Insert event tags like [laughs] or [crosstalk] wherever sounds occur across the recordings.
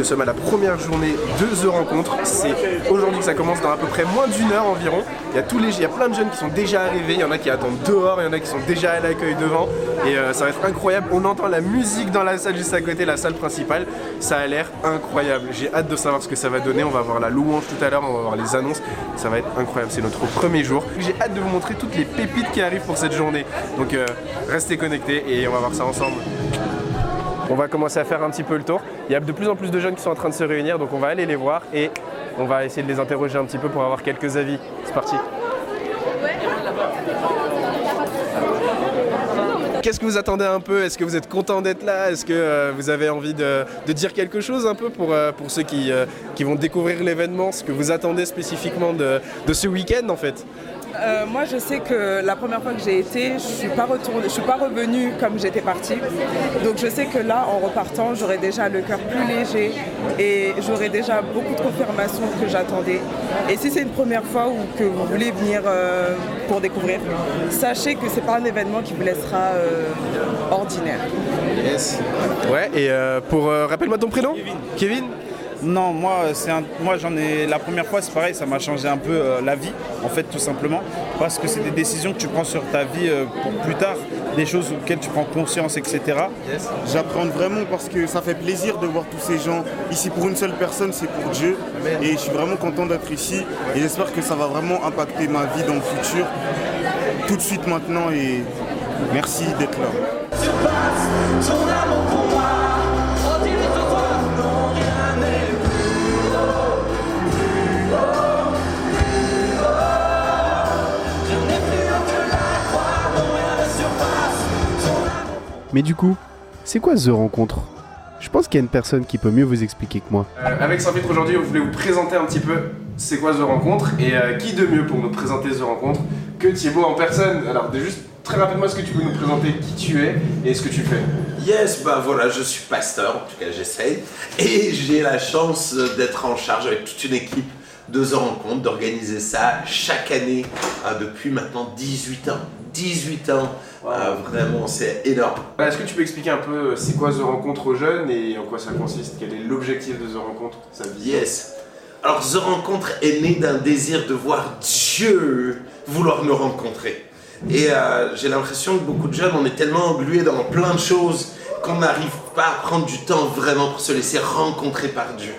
nous sommes à la première journée de The Rencontre. C'est aujourd'hui que ça commence dans à peu près moins d'une heure environ. Il y a tous les, il y a plein de jeunes qui sont déjà arrivés, il y en a qui attendent dehors, il y en a qui sont déjà à l'accueil devant. Et euh, ça va être incroyable. On entend la musique dans la salle juste à côté, la salle principale. Ça a l'air incroyable. J'ai hâte de savoir ce que ça va donner. On va voir la louange tout à l'heure, on va voir les annonces. Ça va être incroyable. C'est notre premier jour. J'ai hâte de vous montrer toutes les pépites qui arrivent pour cette journée. Donc euh, restez connectés et on va voir ça ensemble. On va commencer à faire un petit peu le tour. Il y a de plus en plus de jeunes qui sont en train de se réunir, donc on va aller les voir et on va essayer de les interroger un petit peu pour avoir quelques avis. C'est parti. Qu'est-ce que vous attendez un peu? Est-ce que vous êtes content d'être là? Est-ce que euh, vous avez envie de, dire quelque chose un peu pour, euh, ceux qui, euh, qui vont découvrir l'événement Ce que vous attendez spécifiquement de ce week-end en fait? Euh, moi, je sais que la première fois que j'ai été, je suis pas retournée, je suis pas revenue comme j'étais partie. Donc, je sais que là, en repartant, j'aurai déjà le cœur plus léger et j'aurai déjà beaucoup de confirmations que j'attendais. Et si c'est une première fois ou que vous voulez venir euh, pour découvrir, sachez que c'est pas un événement qui vous laissera euh, ordinaire. Yes. Ouais, et euh, pour. euh, Rappelle-moi ton prénom? Kevin? Non, moi, c'est un- moi j'en ai la première fois, c'est pareil, ça m'a changé un peu euh, la vie, en fait, tout simplement, parce que c'est des décisions que tu prends sur ta vie euh, pour plus tard, des choses auxquelles tu prends conscience, etc. J'apprends vraiment parce que ça fait plaisir de voir tous ces gens. Ici pour une seule personne, c'est pour Dieu. Et je suis vraiment content d'être ici. Et j'espère que ça va vraiment impacter ma vie dans le futur. Tout de suite maintenant. Et merci d'être là. Mais du coup, c'est quoi The Rencontre? Je pense qu'il y a une personne qui peut mieux vous expliquer que moi. Euh, avec filtre aujourd'hui, on voulait vous présenter un petit peu c'est quoi The Rencontre et euh, qui de mieux pour nous présenter The Rencontre que Thibaut en personne? Alors, de juste très rapidement, est-ce que tu peux nous présenter qui tu es et ce que tu fais? Yes, bah voilà, je suis pasteur, en tout cas j'essaye, et j'ai la chance d'être en charge avec toute une équipe de The Rencontre, d'organiser ça chaque année euh, depuis maintenant 18 ans. 18 ans, Euh, vraiment c'est énorme. Bah, Est-ce que tu peux expliquer un peu euh, c'est quoi The Rencontre aux jeunes et en quoi ça consiste? Quel est l'objectif de The Rencontre Sa vision? Yes. Alors The Rencontre est née d'un désir de voir Dieu vouloir nous rencontrer. Et euh, j'ai l'impression que beaucoup de jeunes, on est tellement englués dans plein de choses qu'on n'arrive pas à prendre du temps vraiment pour se laisser rencontrer par Dieu.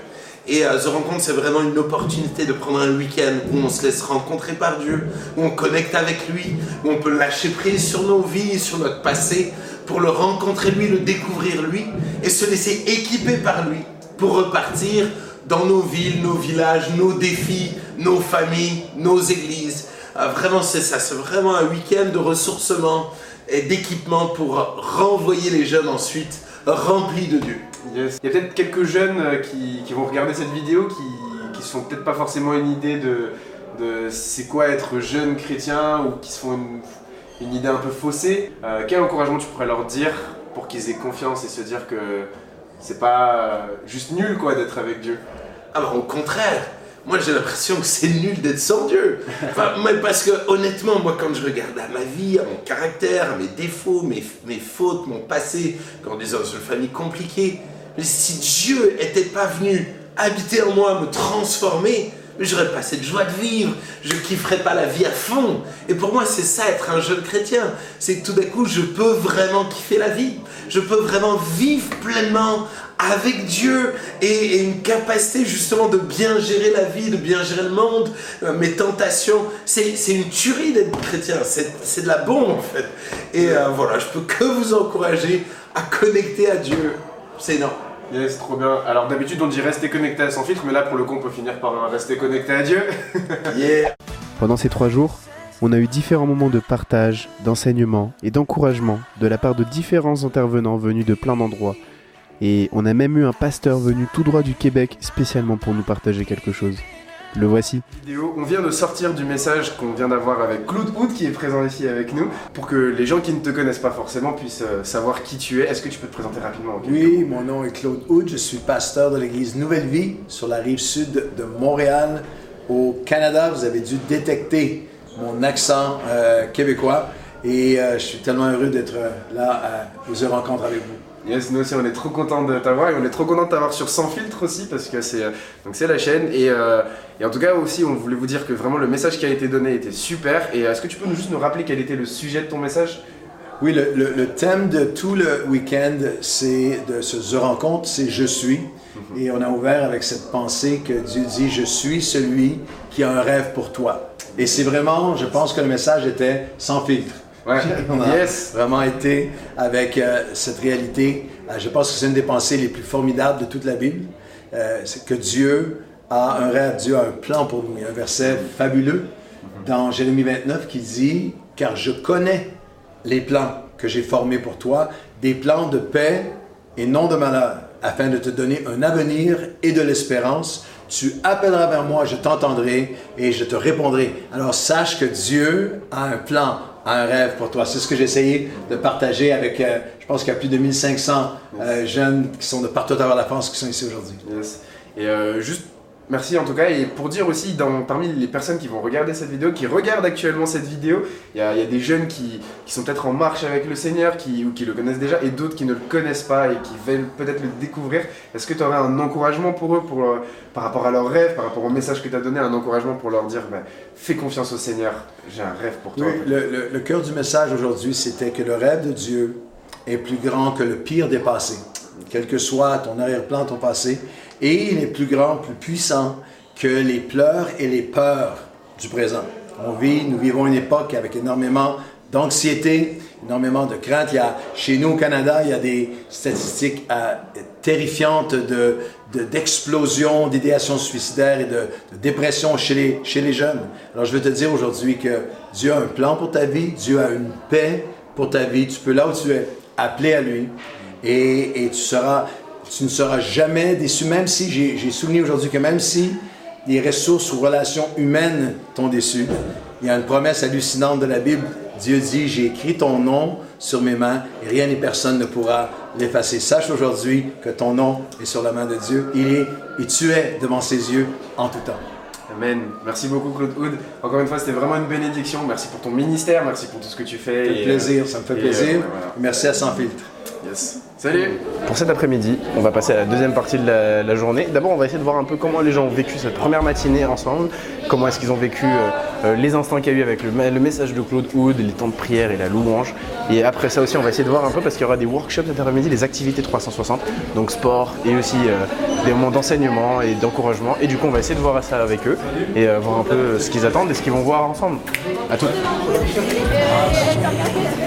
Et euh, The Rencontre, c'est vraiment une opportunité de prendre un week-end où on se laisse rencontrer par Dieu, où on connecte avec lui, où on peut lâcher prise sur nos vies, sur notre passé, pour le rencontrer lui, le découvrir lui, et se laisser équiper par lui pour repartir dans nos villes, nos villages, nos défis, nos familles, nos églises. Euh, vraiment, c'est ça, c'est vraiment un week-end de ressourcement et d'équipement pour renvoyer les jeunes ensuite remplis de Dieu. Yes. Il y a peut-être quelques jeunes euh, qui, vont regarder cette vidéo qui, qui se font peut-être pas forcément une idée de, c'est quoi être jeune chrétien ou qui se font une, idée un peu faussée. Euh, quel encouragement tu pourrais leur dire pour qu'ils aient confiance et se dire que c'est pas euh, juste nul quoi d'être avec Dieu? Ah bah au contraire, moi j'ai l'impression que c'est nul d'être sans Dieu. Enfin, mais parce que honnêtement, moi quand je regarde à ma vie, à mon caractère, à mes défauts, mes, mes fautes, mon passé, quand on est dans une famille compliquée, mais si Dieu était pas venu habiter en moi, me transformer, j'aurais pas cette joie de vivre, je kifferais pas la vie à fond. Et pour moi, c'est ça être un jeune chrétien. C'est que tout d'un coup, je peux vraiment kiffer la vie. Je peux vraiment vivre pleinement avec Dieu et, une capacité justement de bien gérer la vie, de bien gérer le monde, euh, mes tentations. C'est une tuerie d'être chrétien, c'est c'est de la bombe en fait. Et euh, voilà, je peux que vous encourager à connecter à Dieu. C'est énorme. Yes, trop bien. Alors d'habitude on dit rester connecté à sans filtre, mais là pour le coup on peut finir par un rester connecté à Dieu. [laughs] Yeah. Pendant ces trois jours, on a eu différents moments de partage, d'enseignement et d'encouragement de la part de différents intervenants venus de plein d'endroits. Et on a même eu un pasteur venu tout droit du Québec spécialement pour nous partager quelque chose. Le voici. vidéo. On vient de sortir du message qu'on vient d'avoir avec Claude Hood qui est présent ici avec nous pour que les gens qui ne te connaissent pas forcément puissent euh, savoir qui tu es. Est-ce que tu peux te présenter rapidement Oui, mon nom est Claude Houd, je suis pasteur de l'église Nouvelle Vie sur la rive sud de Montréal. Au Canada, vous avez dû détecter mon accent euh, québécois et euh, je suis tellement heureux d'être là à vous rencontre avec vous. Yes, nous aussi on est trop content de t'avoir et on est trop content de t'avoir sur Sans Filtre aussi parce que c'est euh, donc c'est la chaîne et, euh, et en tout cas aussi on voulait vous dire que vraiment le message qui a été donné était super et est-ce que tu peux nous juste nous rappeler quel était le sujet de ton message? Oui, le, le- le thème de tout le week-end, c'est de ce The Rencontre, c'est Je suis. Et on a ouvert avec cette pensée que Dieu dit Je suis celui qui a un rêve pour toi. Et c'est vraiment, je pense que le message était sans filtre. Ouais. [laughs] On a Yes. vraiment été avec euh, cette réalité? Euh, je pense que c'est une des pensées les plus formidables de toute la Bible. Euh, c'est que Dieu a un rêve, Dieu a un plan pour nous. Il y a un verset fabuleux dans Jérémie 29 qui dit Car je connais les plans que j'ai formés pour toi, des plans de paix et non de malheur, afin de te donner un avenir et de l'espérance. Tu appelleras vers moi, je t'entendrai et je te répondrai. Alors sache que Dieu a un plan, un rêve pour toi. C'est ce que j'ai essayé de partager avec, euh, je pense qu'il y a plus de 1500 euh, jeunes qui sont de partout à travers la France qui sont ici aujourd'hui. Euh, merci en tout cas et pour dire aussi dans, parmi les personnes qui vont regarder cette vidéo, qui regardent actuellement cette vidéo, il y a, il y a des jeunes qui, qui sont peut-être en marche avec le Seigneur, qui, ou qui le connaissent déjà et d'autres qui ne le connaissent pas et qui veulent peut-être le découvrir. Est-ce que tu aurais un encouragement pour eux pour, euh, par rapport à leurs rêves, par rapport au message que tu as donné, un encouragement pour leur dire bah, fais confiance au Seigneur, j'ai un rêve pour toi. Oui, le, le- le cœur du message aujourd'hui, c'était que le rêve de Dieu est plus grand que le pire des passés. Quel que soit ton arrière-plan, ton passé, et il est plus grand, plus puissant que les pleurs et les peurs du présent. On vit, nous vivons une époque avec énormément d'anxiété, énormément de crainte. Il y a, chez nous au Canada, il y a des statistiques euh, terrifiantes de, de- d'explosion, d'idéation suicidaire et de, de dépression chez les, jeunes. Alors je veux te dire aujourd'hui que Dieu a un plan pour ta vie, Dieu a une paix pour ta vie. Tu peux là où tu es, appeler à lui et tu, seras, tu ne seras jamais déçu, même si j'ai, souligné aujourd'hui que même si les ressources ou relations humaines t'ont déçu, il y a une promesse hallucinante de la Bible. Dieu dit, j'ai écrit ton nom sur mes mains et rien ni personne ne pourra l'effacer. Sache aujourd'hui que ton nom est sur la main de Dieu. Il est et tu es devant ses yeux en tout temps. Amen. Merci beaucoup Claude Hood. Encore une fois, c'était vraiment une bénédiction. Merci pour ton ministère, merci pour tout ce que tu fais. Ça me fait Et, plaisir, euh, ça me fait plaisir. euh, voilà. Merci à Sans Filtre. Yes. Salut Pour cet après-midi, on va passer à la deuxième partie de la, la journée. D'abord, on va essayer de voir un peu comment les gens ont vécu cette première matinée ensemble, comment est-ce qu'ils ont vécu euh, euh, les instants qu'il y a eu avec le, le message de Claude Hood, les temps de prière et la louange. Et après ça aussi, on va essayer de voir un peu parce qu'il y aura des workshops cet après-midi, des activités 360, donc sport et aussi euh, des moments d'enseignement et d'encouragement. Et du coup, on va essayer de voir ça avec eux et euh, voir un peu ce qu'ils attendent et ce qu'ils vont voir ensemble. À tout.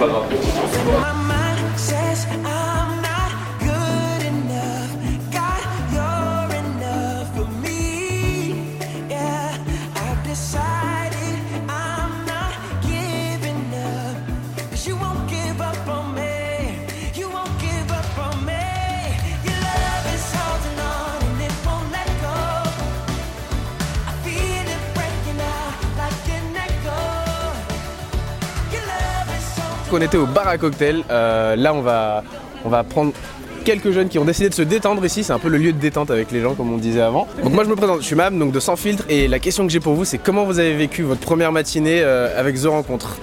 My mind qu'on était au bar à cocktail. Euh, là, on va, on va prendre quelques jeunes qui ont décidé de se détendre ici. C'est un peu le lieu de détente avec les gens, comme on disait avant. Donc moi, je me présente. Je suis Mam, donc de Sans Filtre. Et la question que j'ai pour vous, c'est comment vous avez vécu votre première matinée euh, avec The Rencontre?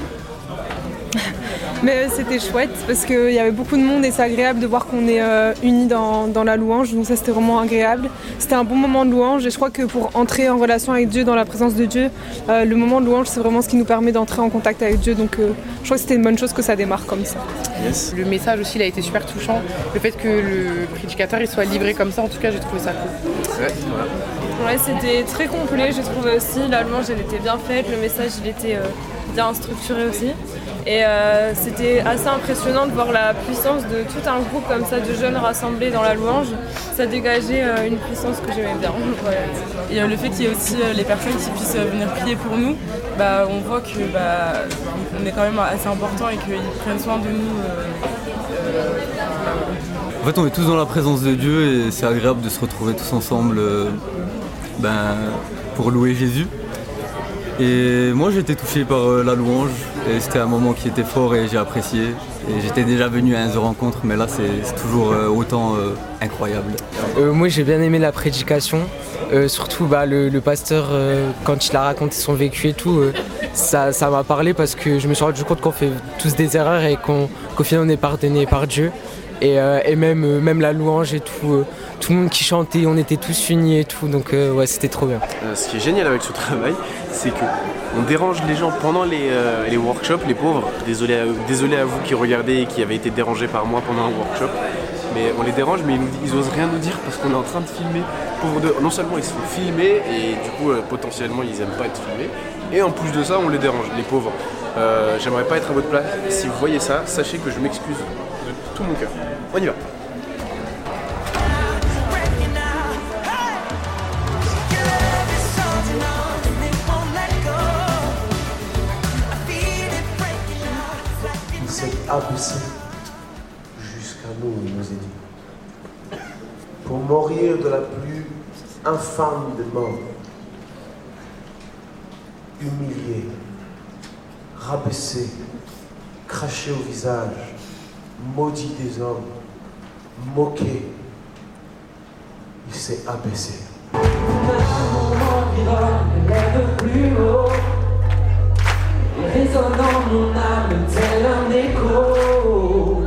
Mais euh, c'était chouette parce qu'il y avait beaucoup de monde et c'est agréable de voir qu'on est euh, unis dans, dans la louange. Donc ça c'était vraiment agréable. C'était un bon moment de louange et je crois que pour entrer en relation avec Dieu, dans la présence de Dieu, euh, le moment de louange c'est vraiment ce qui nous permet d'entrer en contact avec Dieu. Donc euh, je crois que c'était une bonne chose que ça démarre comme ça. Le message aussi il a été super touchant. Le fait que le prédicateur il soit livré comme ça, en tout cas j'ai trouvé ça cool. Ouais, c'était très complet, j'ai trouvé aussi. La louange, elle était bien faite, le message, il était euh, bien structuré aussi. Et euh, c'était assez impressionnant de voir la puissance de tout un groupe comme ça de jeunes rassemblés dans la louange. Ça dégageait euh, une puissance que j'aimais bien. Et euh, le fait qu'il y ait aussi euh, les personnes qui puissent euh, venir prier pour nous, bah, on voit que bah, on est quand même assez important et qu'ils prennent soin de nous. euh, En fait, on est tous dans la présence de Dieu et c'est agréable de se retrouver tous ensemble euh, ben, pour louer Jésus. Et moi, j'ai été touché par euh, la louange c'était un moment qui était fort et j'ai apprécié. J'étais déjà venu à un The Rencontre, mais là, c'est toujours euh, autant euh, incroyable. Euh, moi j'ai bien aimé la prédication, surtout bah, le, pasteur quand il a raconté son vécu et tout, ça m'a parlé parce que je me suis rendu compte qu'on fait tous des erreurs et qu'au final on est pardonné par Dieu. Et, même, la louange et tout, tout le monde qui chantait, on était tous unis et tout, donc euh, ouais, c'était trop bien. Euh, ce qui est génial avec ce travail, c'est que on dérange les gens pendant les, euh, workshops, les pauvres. Désolé à, désolé à vous qui regardez et qui avez été dérangés par moi pendant un workshop. Mais on les dérange, mais ils, nous- ils osent rien nous dire parce qu'on est en train de filmer. Pauvres d'eux. Non seulement ils se font filmer et du coup potentiellement ils aiment pas être filmés. Et en plus de ça, on les dérange, les pauvres. J'aimerais pas être à votre place. Si vous voyez ça, sachez que je m'excuse de tout mon cœur. On y va. Abaissé jusqu'à nous, il nous est dit. Pour mourir de la plus infâme des morts. Humilié, rabaissé, craché au visage, maudit des hommes, moqué. Il s'est abaissé. plus haut, mon âme tel un écho.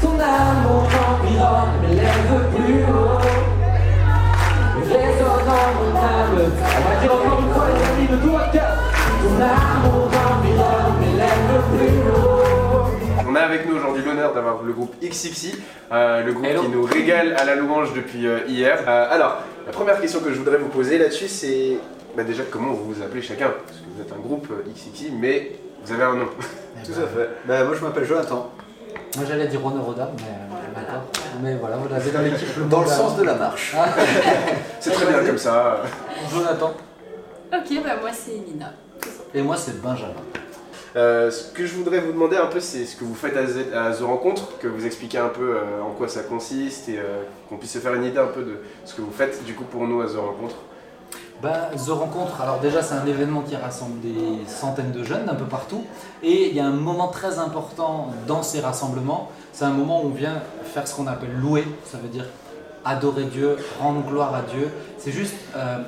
Ton amour me lève plus haut, résonnant mon âme. On va dire encore une fois les amis de tout votre cœur. Ton amour me lève plus haut. On a avec nous aujourd'hui l'honneur d'avoir le groupe XXI, euh, le groupe qui nous régale à la louange depuis euh, hier. Euh, alors, la première question que je voudrais vous poser là-dessus, c'est bah, déjà comment vous vous appelez chacun? Parce que vous êtes un groupe XXI, mais vous avez un nom. Tout à fait. Ben, moi je m'appelle Jonathan. Moi j'allais dire Ron Roda, mais euh, d'accord. Mais voilà, vous l'avez dans l'équipe le Dans le sens de la marche. Ah. [laughs] C'est très bien comme ça. Jonathan. Ok, bah moi c'est Nina. Et moi c'est Benjamin. Euh, ce que je voudrais vous demander un peu, c'est ce que vous faites à, Z- à The Rencontre, que vous expliquez un peu euh, en quoi ça consiste et euh, qu'on puisse se faire une idée un peu de ce que vous faites du coup pour nous à The Rencontre. Bah, The Rencontre, alors déjà c'est un événement qui rassemble des centaines de jeunes d'un peu partout. Et il y a un moment très important dans ces rassemblements, c'est un moment où on vient faire ce qu'on appelle louer, ça veut dire adorer Dieu, rendre gloire à Dieu, c'est juste euh,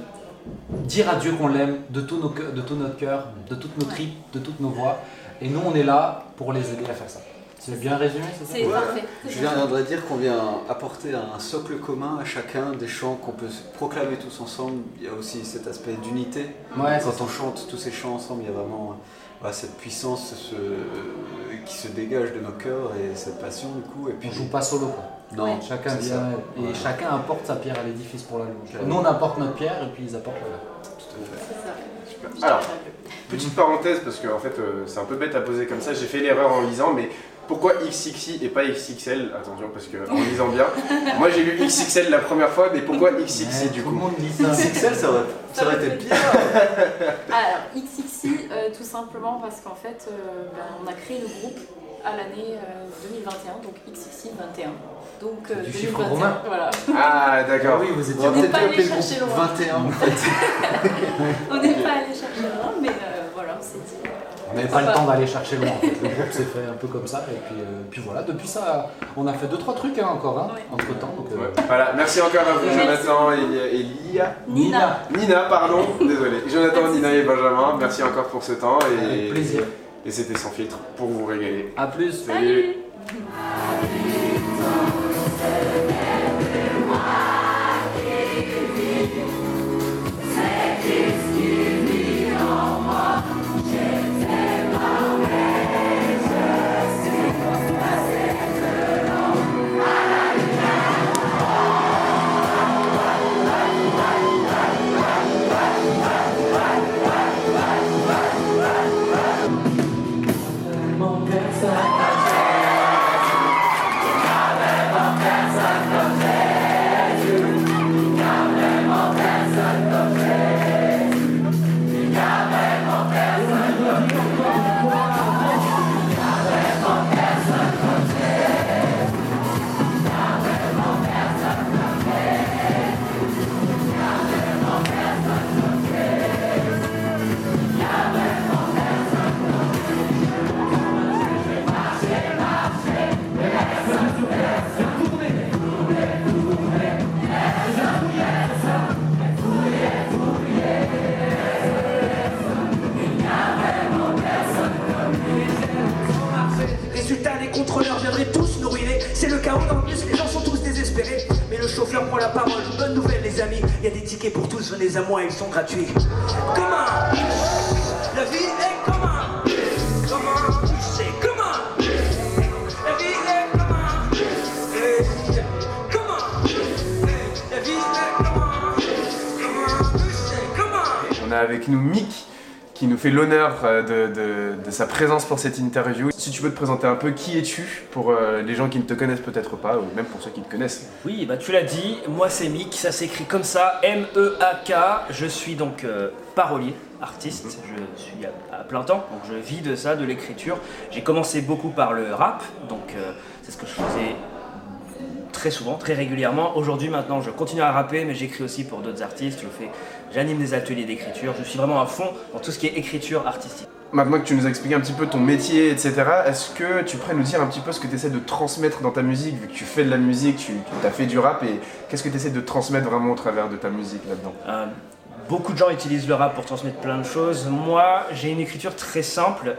dire à Dieu qu'on l'aime de tout, de tout notre cœur, de toutes nos tripes, de toutes nos voix. Et nous on est là pour les aider à faire ça. C'est bien résumé, c'est ça C'est parfait. Je viendrais dire qu'on vient apporter un socle commun à chacun des chants qu'on peut proclamer tous ensemble. Il y a aussi cet aspect d'unité. Ouais, Quand on chante tous ces chants ensemble, il y a vraiment voilà, cette puissance ce- euh, qui se dégage de nos cœurs et cette passion du coup. Et puis, On joue pas solo quoi. Non, chacun vient ça. et chacun apporte sa pierre à l'édifice pour la louange. Ouais. Nous on apporte notre pierre et puis ils apportent la leur. Super. Alors, petite parenthèse, parce que en fait, euh, c'est un peu bête à poser comme ça. J'ai fait l'erreur en lisant, mais pourquoi XXI et pas XXL Attention, parce que en lisant bien, moi j'ai lu XXL la première fois, mais pourquoi XXI du coup XXL, ça aurait, ça aurait été pire. Alors, XXI, euh, tout simplement parce qu'en fait, euh, ben, on a créé le groupe à l'année euh, 2021, donc XXI 21. Donc, euh, Du chiffre 2021, romain. Voilà. Ah, d'accord. Oui, vous [laughs] On n'est pas allé le chercher loin. 21 en fait. on n'est pas allé chercher loin, mais euh, voilà, on s'est dit. On n'avait pas le temps d'aller chercher loin. en fait. Le groupe s'est fait un peu comme ça et puis, euh, puis voilà. Depuis ça, on a fait deux trois trucs hein, encore hein, entre temps. Donc, euh, Voilà, merci encore à vous, Merci. Jonathan et, et Lia. Nina. Nina, pardon, désolé. Jonathan, Nina et Benjamin, merci encore pour ce temps. Et, Avec plaisir. Et c'était sans filtre pour vous régaler. A plus. Salut. Tickets pour tous. Venez à moi, ils sont gratuits. Comment La est On a avec nous Mick nous fait l'honneur euh, de, de- de sa présence pour cette interview. Si tu peux te présenter un peu, qui es-tu pour euh, les gens qui ne te connaissent peut-être pas, ou même pour ceux qui te connaissent? Oui, bah tu l'as dit, moi c'est Mick, ça s'écrit comme ça, M-E-A-K. Je suis donc euh, parolier, artiste, je suis à, à plein temps, donc je vis de ça, de l'écriture. J'ai commencé beaucoup par le rap, donc euh, c'est ce que je faisais très souvent, très régulièrement. Aujourd'hui maintenant je continue à rapper, mais j'écris aussi pour d'autres artistes, je fais, j'anime des ateliers d'écriture, je suis vraiment à fond dans tout ce qui est écriture artistique. Maintenant que tu nous as expliqué un petit peu ton métier, etc., est-ce que tu pourrais nous dire un petit peu ce que tu essaies de transmettre dans ta musique, vu que tu fais de la musique, tu as fait du rap, et qu'est-ce que tu essaies de transmettre vraiment au travers de ta musique là-dedans? Euh, beaucoup de gens utilisent le rap pour transmettre plein de choses. Moi, j'ai une écriture très simple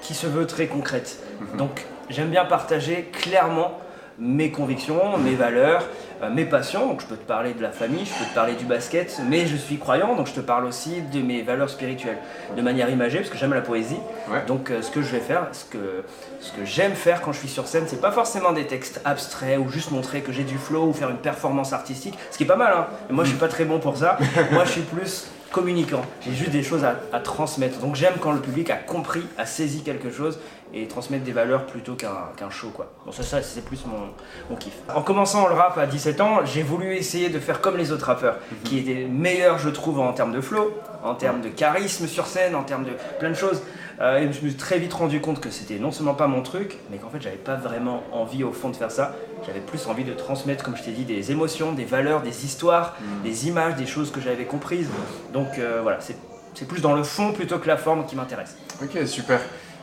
qui se veut très concrète. Donc, j'aime bien partager clairement mes convictions, mes valeurs, mes passions. Donc, je peux te parler de la famille, je peux te parler du basket, mais je suis croyant, donc je te parle aussi de mes valeurs spirituelles, de manière imagée, parce que j'aime la poésie. Donc, euh, ce que je vais faire, ce que, ce que j'aime faire quand je suis sur scène, c'est pas forcément des textes abstraits ou juste montrer que j'ai du flow ou faire une performance artistique, ce qui est pas mal. Hein. Mais moi, je suis pas très bon pour ça. [laughs] moi, je suis plus communicant. J'ai juste des choses à, à transmettre. Donc j'aime quand le public a compris, a saisi quelque chose et transmettre des valeurs plutôt qu'un show quoi. Bon ça, ça c'est plus mon, mon kiff. En commençant le rap à 17 ans, j'ai voulu essayer de faire comme les autres rappeurs, qui étaient meilleurs je trouve en termes de flow, en termes de charisme sur scène, en termes de plein de choses. Euh, et je me suis très vite rendu compte que c'était non seulement pas mon truc, mais qu'en fait j'avais pas vraiment envie au fond de faire ça. J'avais plus envie de transmettre, comme je t'ai dit, des émotions, des valeurs, des histoires, des images, des choses que j'avais comprises. Donc euh, voilà, c'est c'est plus dans le fond plutôt que la forme qui m'intéresse. Ok, super.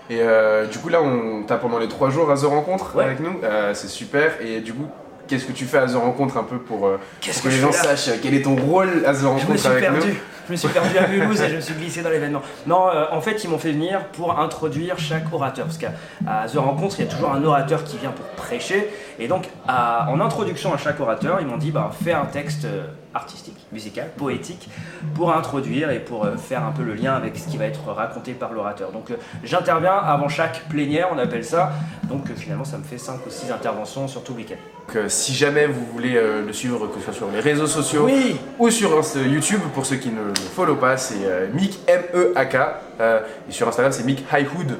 Et euh, du coup, là, on t'a pendant les trois jours à The Rencontre avec nous. C'est super. Et du coup, qu'est-ce que tu fais à The Rencontre un peu pour, euh, pour que, que les gens sachent quel est ton rôle à The Rencontre Je me suis avec perdu. nous Je me suis perdu à Mulhouse et je me suis glissé dans l'événement. Non, euh, en fait, ils m'ont fait venir pour introduire chaque orateur. Parce qu'à The Rencontre, il y a toujours un orateur qui vient pour prêcher. Et donc, à- en introduction à chaque orateur, ils m'ont dit bah, fais un texte euh, artistique, musical, poétique, pour introduire et pour euh, faire un peu le lien avec ce qui va être raconté par l'orateur. Donc, euh, j'interviens avant chaque plénière, on appelle ça. Donc, euh, finalement, ça me fait 5 ou 6 interventions sur tout le week-end. Donc, si jamais vous voulez euh, le suivre, que ce soit sur les réseaux sociaux ou sur Insta- YouTube, pour ceux qui ne le follow pas, c'est euh, Mick M-E-A-K. euh, et sur Instagram, c'est Mick Highwood.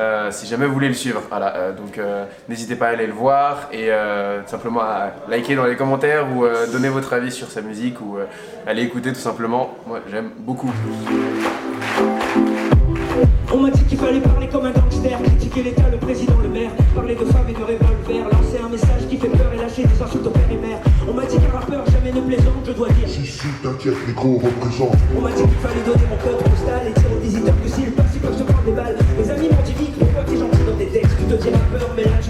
Euh, si jamais vous voulez le suivre, voilà. euh, donc euh, n'hésitez pas à aller le voir et euh, simplement à liker dans les commentaires ou euh, donner votre avis sur sa musique ou euh, aller écouter tout simplement. Moi, j'aime beaucoup. On m'a dit qu'il fallait parler comme un gangster, critiquer l'État, le président, le maire, parler de femmes et de revolver, lancer un message qui fait peur et lâcher des insultes au père et mère. On m'a dit qu'un rappeur jamais ne plaisante, je dois dire. Si, si, t'inquiète, les gros représentent. On m'a dit qu'il fallait donner mon code postal et dire aux visiteurs que s'ils passent, ils peuvent se prendre des balles. Mes amis m'ont dit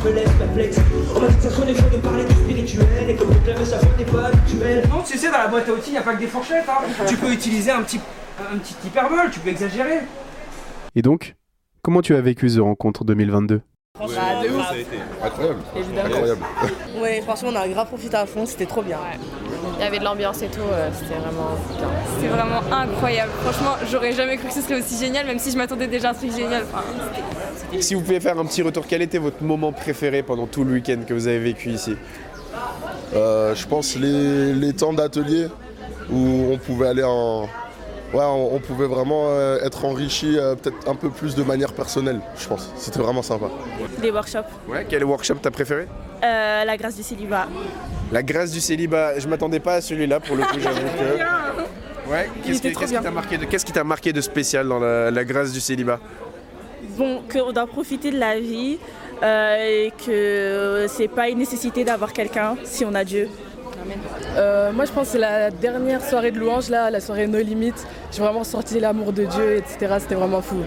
je me laisse perplexe. On m'a dit que ça sonnait faux de parler du spirituel et que proclamer sa foi n'est pas habituel. Non, tu sais, dans la boîte à outils, il n'y a pas que des fourchettes. hein. tu peux utiliser un petit, un petit hyperbole, tu peux exagérer. Et donc, comment tu as vécu The Rencontre 2022 Franchement, de ouf. Incroyable. Évidemment. Incroyable. Ouais, franchement, on a grave profité à fond, c'était trop bien. Il y avait de l'ambiance et tout, euh, c'était vraiment bien. C'était vraiment incroyable. Franchement, j'aurais jamais cru que ce serait aussi génial, même si je m'attendais déjà à un truc génial. Enfin, Si vous pouvez faire un petit retour, quel était votre moment préféré pendant tout le week-end que vous avez vécu ici Euh, je pense les, les temps d'atelier où on pouvait aller en. Ouais, on, on pouvait vraiment euh, être enrichi euh, peut-être un peu plus de manière personnelle, je pense. C'était vraiment sympa. Des workshops. Ouais, quel workshop t'as préféré? Euh, la grâce du célibat. La grâce du célibat, je m'attendais pas à celui-là pour le coup, j'avoue que. [laughs] Ouais, qu'est-ce qui t'a marqué, de- qu'est-ce qui t'a marqué de spécial dans la, la grâce du célibat? Bon, qu'on doit profiter de la vie euh, et que c'est pas une nécessité d'avoir quelqu'un si on a Dieu. Euh, moi, je pense que c'est la dernière soirée de louange, là, la soirée No Limit. J'ai vraiment ressenti l'amour de Dieu, etc. C'était vraiment fou.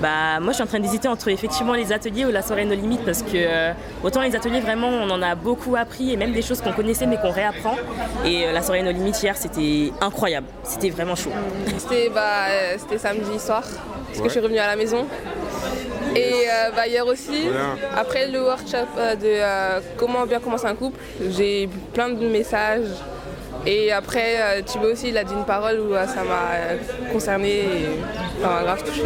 Bah, moi, je suis en train d'hésiter entre effectivement les ateliers ou la soirée No Limite parce que euh, autant les ateliers, vraiment, on en a beaucoup appris et même des choses qu'on connaissait mais qu'on réapprend. Et euh, la soirée No Limite hier, c'était incroyable. C'était vraiment chaud. C'était bah, euh, c'était samedi soir, parce que je suis revenue à la maison. Et euh, bah, hier aussi, après le workshop euh, de euh, comment bien commencer un couple, j'ai eu plein de messages. Et après, euh, Thibaut aussi, il a dit une parole où ça m'a concerné et ça m'a grave touché.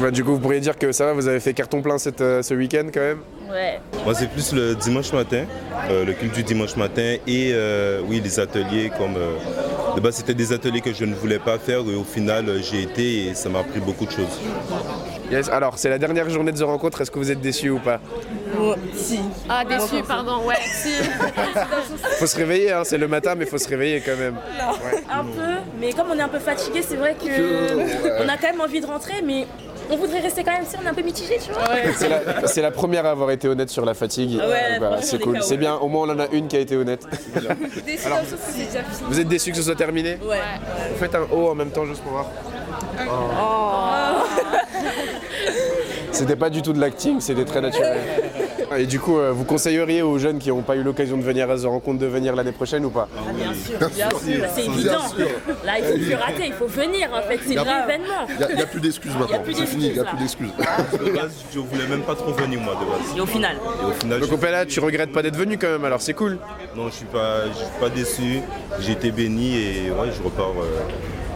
Bah, du coup, vous pourriez dire que ça va, vous avez fait carton plein cette, ce week-end quand même? Ouais. Moi, c'est plus le dimanche matin, euh, le culte du dimanche matin et euh, oui, les ateliers comme. euh, de base, c'était des ateliers que je ne voulais pas faire et au final, j'ai été et ça m'a appris beaucoup de choses. Yes, alors c'est la dernière journée de The Rencontre, est-ce que vous êtes déçus ou pas Si. Ah, déçu, pardon, ouais, si. [laughs] Faut se réveiller, hein, c'est le matin, mais faut se réveiller quand même. Ouais. Un peu, mais comme on est un peu fatigué, c'est vrai que Ouais. on a quand même envie de rentrer, mais on voudrait rester quand même si on est un peu mitigé, tu vois. C'est la, c'est la première à avoir été honnête sur la fatigue. Ouais, Bah, c'est cool, c'est bien, au moins on en a une qui a été honnête. Déçu Alors. Vous êtes déçus que ce soit terminé Ouais. Vous faites un haut en même temps juste pour voir. [laughs] C'était pas du tout de l'acting, c'était très naturel. [laughs] Et du coup, euh, vous conseilleriez aux jeunes qui n'ont pas eu l'occasion de venir à The Rencontre de venir l'année prochaine ou pas Ah, bien sûr, bien sûr, c'est évident. Là, il faut plus rater, il faut venir en fait, c'est l'événement. Il n'y a, plus d'excuses plus c'est fini, il n'y a plus d'excuses. [laughs] De base, je voulais même pas trop venir moi de base. Et au final Et au final, Donc Opella, tu regrettes pas d'être venu quand même, alors c'est cool. Non, je suis pas, je suis pas déçu. J'ai été béni et ouais, je repars euh,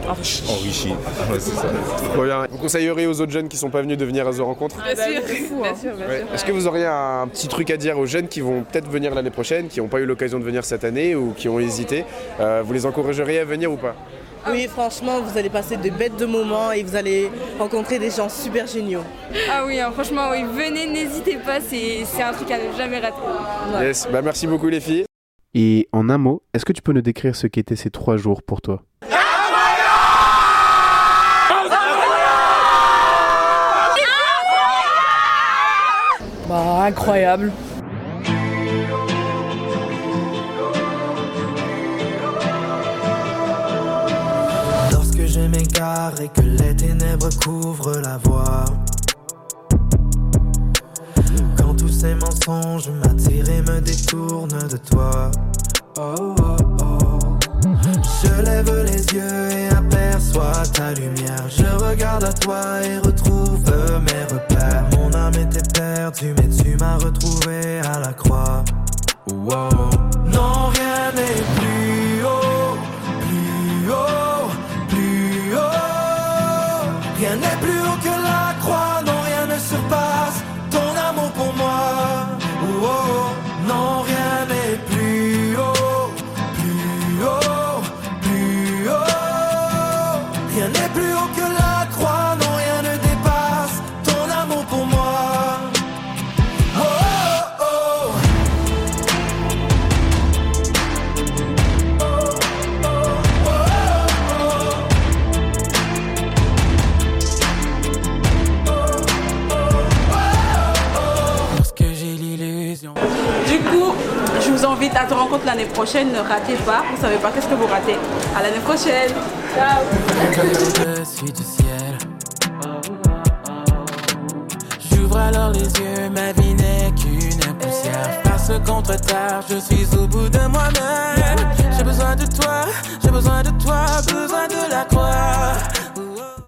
enrichi. Ouais, c'est ça. Trop bien. Vous conseilleriez aux autres jeunes qui sont pas venus de venir à The Rencontre Bien sûr, bien sûr, Ouais. Est-ce que vous auriez un petit truc à dire aux jeunes qui vont peut-être venir l'année prochaine, qui n'ont pas eu l'occasion de venir cette année ou qui ont hésité Euh, Vous les encourageriez à venir ou pas? Oui, franchement, vous allez passer de bêtes de moments et vous allez rencontrer des gens super géniaux. Ah oui, hein, franchement, oui, venez, n'hésitez pas, c'est c'est un truc à ne jamais rater. Yes, bah merci beaucoup les filles. Et en un mot, est-ce que tu peux nous décrire ce qu'étaient ces trois jours pour toi Bah, incroyable. Lorsque je m'égare et que les ténèbres couvrent la voie. Quand tous ces mensonges m'attirent et me détournent de toi. Oh, oh. Je lève les yeux et aperçois ta lumière. Je regarde à toi et retrouve mes repères. Mon âme était perdue, mais tu m'as retrouvé à la croix. Wow. Non, rien n'est plus haut, plus haut, prochaine. Ne ratez pas. Vous savez pas qu'est-ce que vous ratez. À l'année prochaine. Ciao. Je suis du ciel. J'ouvre alors les yeux, ma vie n'est qu'une poussière. Face contre terre, je suis au bout de moi-même. J'ai besoin de toi, j'ai besoin de toi, besoin de la croix.